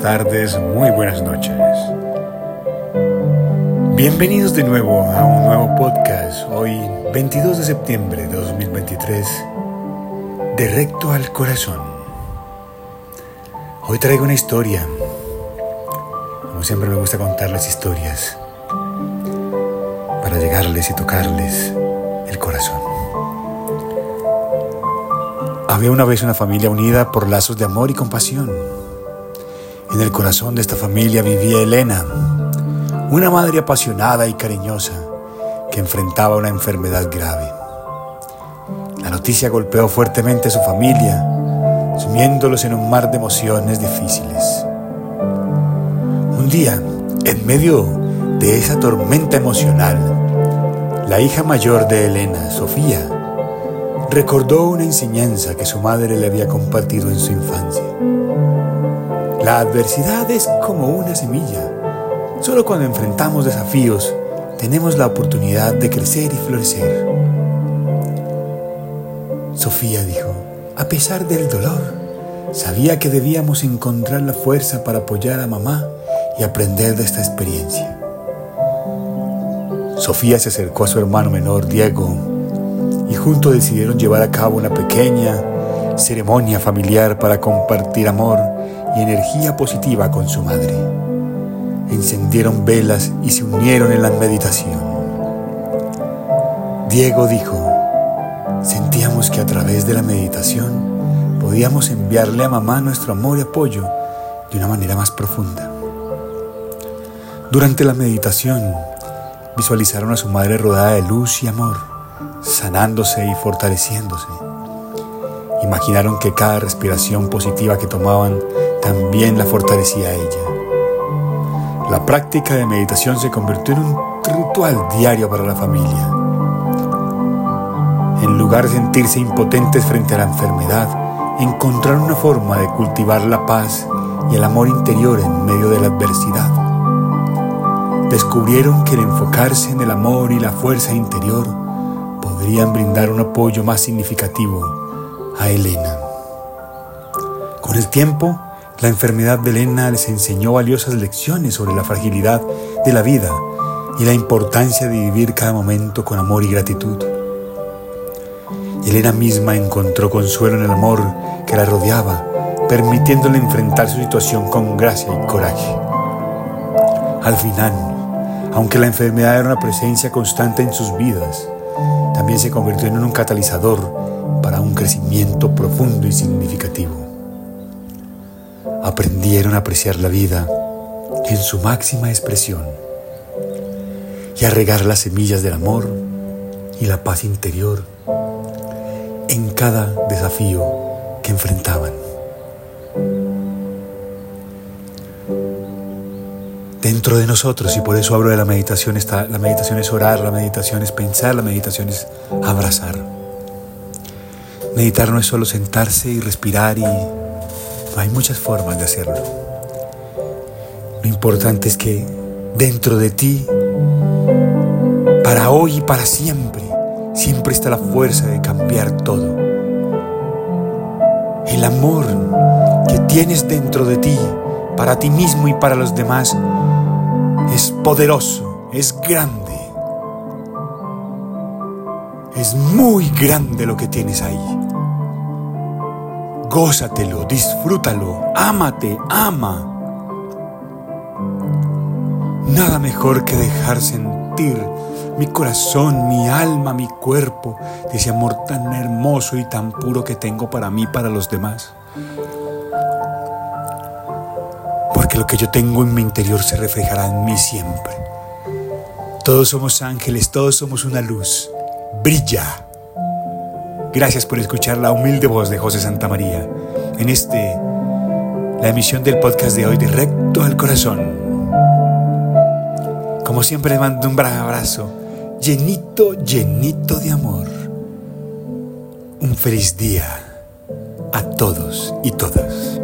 tardes, muy buenas noches. Bienvenidos de nuevo a un nuevo podcast, hoy 22 de septiembre de 2023, de recto al corazón. Hoy traigo una historia, como siempre me gusta contarles historias, para llegarles y tocarles el corazón. Había una vez una familia unida por lazos de amor y compasión. En el corazón de esta familia vivía Elena, una madre apasionada y cariñosa que enfrentaba una enfermedad grave. La noticia golpeó fuertemente a su familia, sumiéndolos en un mar de emociones difíciles. Un día, en medio de esa tormenta emocional, la hija mayor de Elena, Sofía, recordó una enseñanza que su madre le había compartido en su infancia. La adversidad es como una semilla. Solo cuando enfrentamos desafíos tenemos la oportunidad de crecer y florecer. Sofía dijo, a pesar del dolor, sabía que debíamos encontrar la fuerza para apoyar a mamá y aprender de esta experiencia. Sofía se acercó a su hermano menor, Diego, y juntos decidieron llevar a cabo una pequeña ceremonia familiar para compartir amor y energía positiva con su madre. Encendieron velas y se unieron en la meditación. Diego dijo, sentíamos que a través de la meditación podíamos enviarle a mamá nuestro amor y apoyo de una manera más profunda. Durante la meditación, visualizaron a su madre rodada de luz y amor sanándose y fortaleciéndose. Imaginaron que cada respiración positiva que tomaban también la fortalecía a ella. La práctica de meditación se convirtió en un ritual diario para la familia. En lugar de sentirse impotentes frente a la enfermedad, encontraron una forma de cultivar la paz y el amor interior en medio de la adversidad. Descubrieron que el enfocarse en el amor y la fuerza interior podrían brindar un apoyo más significativo a Elena. Con el tiempo, la enfermedad de Elena les enseñó valiosas lecciones sobre la fragilidad de la vida y la importancia de vivir cada momento con amor y gratitud. Elena misma encontró consuelo en el amor que la rodeaba, permitiéndole enfrentar su situación con gracia y coraje. Al final, aunque la enfermedad era una presencia constante en sus vidas, también se convirtió en un catalizador para un crecimiento profundo y significativo. Aprendieron a apreciar la vida en su máxima expresión y a regar las semillas del amor y la paz interior en cada desafío que enfrentaban. dentro de nosotros y por eso hablo de la meditación. Está, la meditación es orar, la meditación es pensar, la meditación es abrazar. Meditar no es solo sentarse y respirar y hay muchas formas de hacerlo. Lo importante es que dentro de ti, para hoy y para siempre, siempre está la fuerza de cambiar todo. El amor que tienes dentro de ti, para ti mismo y para los demás, es poderoso, es grande. Es muy grande lo que tienes ahí. Gózatelo, disfrútalo, ámate, ama. Nada mejor que dejar sentir mi corazón, mi alma, mi cuerpo, de ese amor tan hermoso y tan puro que tengo para mí, para los demás. lo que yo tengo en mi interior se reflejará en mí siempre. Todos somos ángeles, todos somos una luz. Brilla. Gracias por escuchar la humilde voz de José Santa María en este, la emisión del podcast de hoy, directo al corazón. Como siempre, le mando un gran abrazo, llenito, llenito de amor. Un feliz día a todos y todas.